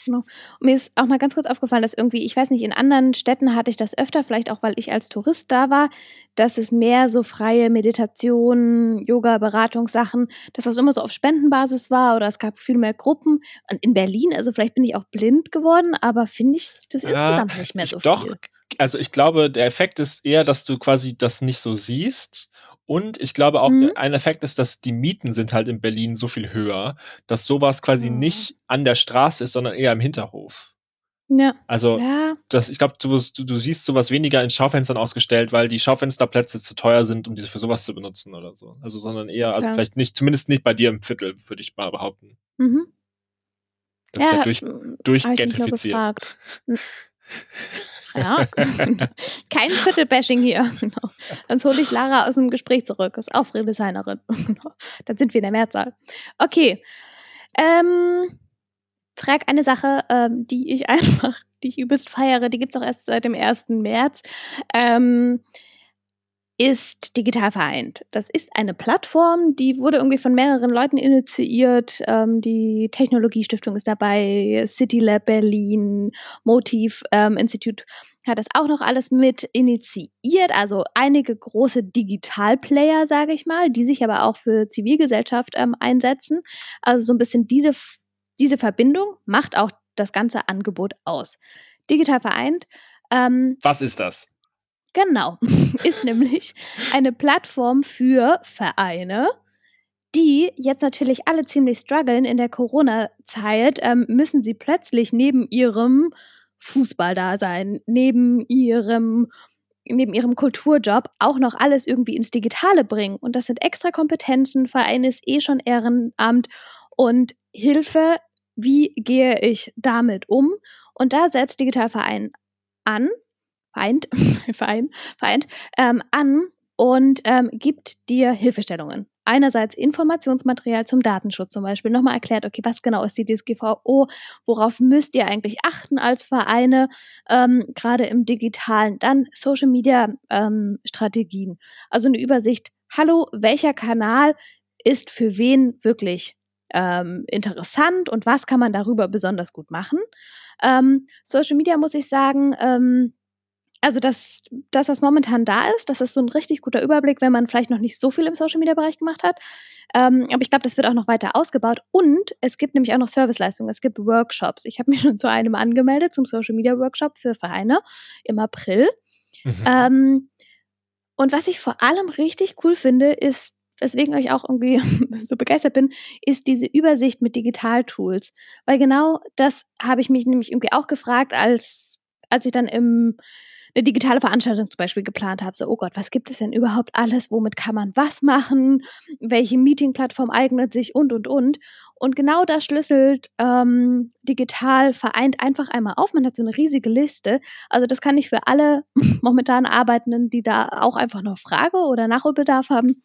Speaker 3: Genau. Und mir ist auch mal ganz kurz aufgefallen, dass irgendwie, ich weiß nicht, in anderen Städten hatte ich das öfter, vielleicht auch, weil ich als Tourist da war, dass es mehr so freie Meditation, Yoga, Beratungssachen, dass das immer so auf Spendenbasis war oder es gab viel mehr Gruppen. Und in Berlin, also vielleicht bin ich auch blind geworden, aber finde ich das ja, insgesamt nicht mehr so
Speaker 2: doch,
Speaker 3: viel.
Speaker 2: Also ich glaube, der Effekt ist eher, dass du quasi das nicht so siehst und ich glaube auch, mhm. ein Effekt ist, dass die Mieten sind halt in Berlin so viel höher, dass sowas quasi mhm. nicht an der Straße ist, sondern eher im Hinterhof. Ja. Also, ja. Das, ich glaube, du, du, du, siehst sowas weniger in Schaufenstern ausgestellt, weil die Schaufensterplätze zu teuer sind, um diese für sowas zu benutzen oder so. Also, sondern eher, also ja. vielleicht nicht, zumindest nicht bei dir im Viertel, würde ich mal behaupten. Mhm. Das ja, ist ja durch, durchgentrifiziert.
Speaker 3: Ja, kein Viertelbashing hier. Genau. Sonst hole ich Lara aus dem Gespräch zurück. Ist auch Designerin. Dann sind wir in der Mehrzahl. Okay. Ähm, frag eine Sache, ähm, die ich einfach, die ich übelst feiere. Die gibt es auch erst seit dem 1. März. Ähm, ist digital vereint. Das ist eine Plattform, die wurde irgendwie von mehreren Leuten initiiert. Ähm, die Technologiestiftung ist dabei, City Lab Berlin, Motiv ähm, Institut hat das auch noch alles mit initiiert. Also einige große Digitalplayer, sage ich mal, die sich aber auch für Zivilgesellschaft ähm, einsetzen. Also so ein bisschen diese, diese Verbindung macht auch das ganze Angebot aus. Digital vereint.
Speaker 2: Ähm, Was ist das?
Speaker 3: Genau, ist nämlich eine Plattform für Vereine, die jetzt natürlich alle ziemlich strugglen in der Corona-Zeit, ähm, müssen sie plötzlich neben ihrem Fußballdasein, neben ihrem neben ihrem Kulturjob auch noch alles irgendwie ins Digitale bringen. Und das sind extra Kompetenzen, Verein ist eh schon Ehrenamt und Hilfe, wie gehe ich damit um? Und da setzt Digitalverein an vereint, vereint, vereint ähm, an und ähm, gibt dir Hilfestellungen. Einerseits Informationsmaterial zum Datenschutz zum Beispiel, nochmal erklärt, okay, was genau ist die DSGVO, worauf müsst ihr eigentlich achten als Vereine, ähm, gerade im digitalen, dann Social Media ähm, Strategien, also eine Übersicht, hallo, welcher Kanal ist für wen wirklich ähm, interessant und was kann man darüber besonders gut machen. Ähm, Social Media muss ich sagen, ähm, also dass, dass das momentan da ist, das ist so ein richtig guter Überblick, wenn man vielleicht noch nicht so viel im Social Media Bereich gemacht hat. Ähm, aber ich glaube, das wird auch noch weiter ausgebaut. Und es gibt nämlich auch noch Serviceleistungen. Es gibt Workshops. Ich habe mich schon zu einem angemeldet, zum Social Media Workshop für Vereine im April. Mhm. Ähm, und was ich vor allem richtig cool finde, ist, weswegen ich auch irgendwie so begeistert bin, ist diese Übersicht mit Digitaltools. Weil genau das habe ich mich nämlich irgendwie auch gefragt, als, als ich dann im eine digitale Veranstaltung zum Beispiel geplant habe, so, oh Gott, was gibt es denn überhaupt alles? Womit kann man was machen? Welche Meeting-Plattform eignet sich und, und, und. Und genau das schlüsselt ähm, digital vereint einfach einmal auf. Man hat so eine riesige Liste. Also das kann ich für alle momentan Arbeitenden, die da auch einfach noch Frage oder Nachholbedarf haben,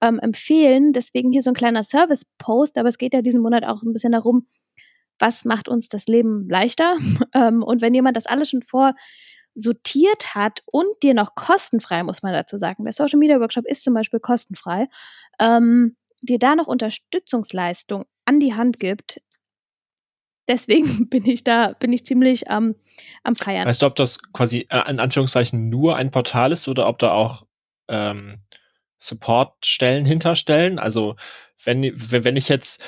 Speaker 3: ähm, empfehlen. Deswegen hier so ein kleiner Service-Post. Aber es geht ja diesen Monat auch ein bisschen darum, was macht uns das Leben leichter? Ähm, und wenn jemand das alles schon vor sortiert hat und dir noch kostenfrei, muss man dazu sagen, der Social Media Workshop ist zum Beispiel kostenfrei, ähm, dir da noch Unterstützungsleistung an die Hand gibt, deswegen bin ich da, bin ich ziemlich ähm, am Feiern.
Speaker 2: Weißt du, ob das quasi äh, in Anführungszeichen nur ein Portal ist oder ob da auch ähm, Supportstellen hinterstellen? Also wenn, wenn ich jetzt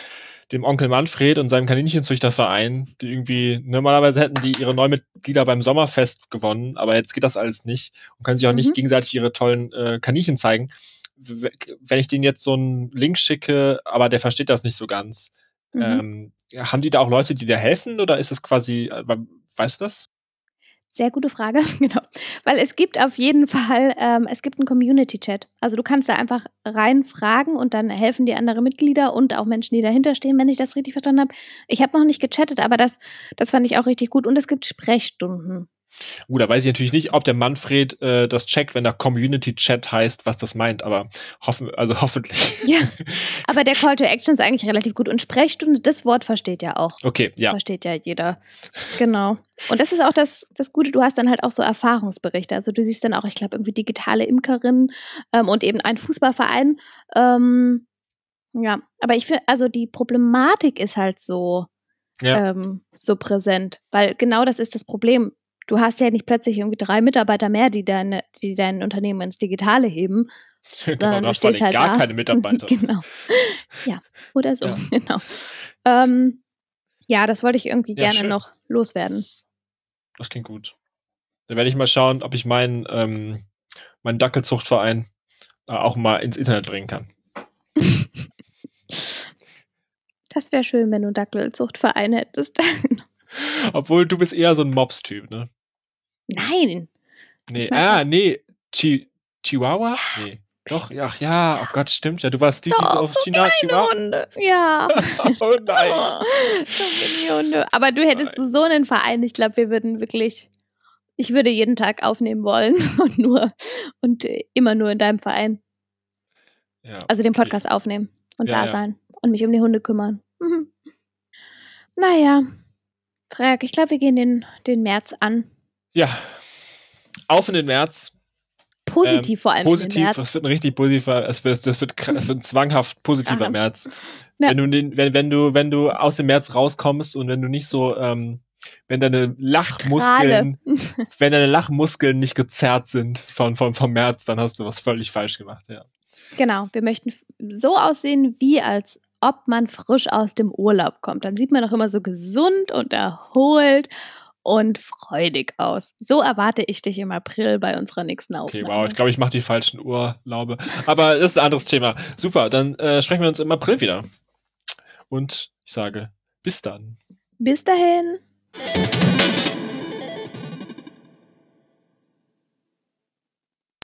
Speaker 2: dem Onkel Manfred und seinem Kaninchenzüchterverein, die irgendwie, normalerweise hätten die ihre Neumitglieder beim Sommerfest gewonnen, aber jetzt geht das alles nicht und können sich auch mhm. nicht gegenseitig ihre tollen äh, Kaninchen zeigen. Wenn ich denen jetzt so einen Link schicke, aber der versteht das nicht so ganz, mhm. ähm, haben die da auch Leute, die dir helfen oder ist es quasi, äh, weißt du das?
Speaker 3: Sehr gute Frage, genau. Weil es gibt auf jeden Fall, ähm, es gibt einen Community-Chat. Also du kannst da einfach reinfragen und dann helfen die andere Mitglieder und auch Menschen, die dahinter stehen, wenn ich das richtig verstanden habe. Ich habe noch nicht gechattet, aber das, das fand ich auch richtig gut. Und es gibt Sprechstunden.
Speaker 2: Uh, da weiß ich natürlich nicht, ob der Manfred äh, das checkt, wenn da Community Chat heißt, was das meint, aber hoffen, also hoffentlich.
Speaker 3: Ja, aber der Call to Action ist eigentlich relativ gut und Sprechstunde, das Wort versteht ja auch.
Speaker 2: Okay, ja.
Speaker 3: Versteht ja jeder. Genau. Und das ist auch das, das Gute, du hast dann halt auch so Erfahrungsberichte. Also du siehst dann auch, ich glaube, irgendwie digitale Imkerinnen ähm, und eben ein Fußballverein. Ähm, ja, aber ich finde, also die Problematik ist halt so, ja. ähm, so präsent, weil genau das ist das Problem du hast ja nicht plötzlich irgendwie drei Mitarbeiter mehr, die deine, die dein Unternehmen ins Digitale heben.
Speaker 2: genau, du hast vor halt gar da. keine Mitarbeiter.
Speaker 3: genau. Ja, oder so, ja. genau. Ähm, ja, das wollte ich irgendwie ja, gerne schön. noch loswerden.
Speaker 2: Das klingt gut. Dann werde ich mal schauen, ob ich meinen, ähm, meinen Dackelzuchtverein äh, auch mal ins Internet bringen kann.
Speaker 3: das wäre schön, wenn du einen Dackelzuchtverein hättest.
Speaker 2: Obwohl du bist eher so ein Mobs-Typ, ne?
Speaker 3: Nein.
Speaker 2: Nee, ah, nee. Chi Chihuahua? Nee. Doch, ach ja, oh Gott, stimmt ja. Du warst die, die so auf
Speaker 3: China, Chihuahua. Hunde. Ja.
Speaker 2: oh nein.
Speaker 3: so Hunde. Aber du hättest nein. so einen Verein. Ich glaube, wir würden wirklich. Ich würde jeden Tag aufnehmen wollen und nur und immer nur in deinem Verein. Ja, also den Podcast okay. aufnehmen und ja, da sein und mich um die Hunde kümmern. Mhm. Naja, Frag, ich glaube, wir gehen den, den März an.
Speaker 2: Ja, auf in den März.
Speaker 3: Positiv ähm, vor allem.
Speaker 2: Positiv, es wird ein richtig positiver, es wird, das wird, es wird ein zwanghaft positiver März. Ja. Wenn du den, wenn, wenn du, wenn du aus dem März rauskommst und wenn du nicht so, ähm, wenn deine Lachmuskeln, wenn deine Lachmuskeln nicht gezerrt sind von, von, vom März, dann hast du was völlig falsch gemacht, ja.
Speaker 3: Genau, wir möchten so aussehen wie als ob man frisch aus dem Urlaub kommt. Dann sieht man doch immer so gesund und erholt und freudig aus. So erwarte ich dich im April bei unserer nächsten Aufnahme.
Speaker 2: Okay, wow, ich glaube, ich mache die falschen Urlaube. Aber das ist ein anderes Thema. Super, dann äh, sprechen wir uns im April wieder. Und ich sage, bis dann.
Speaker 3: Bis dahin.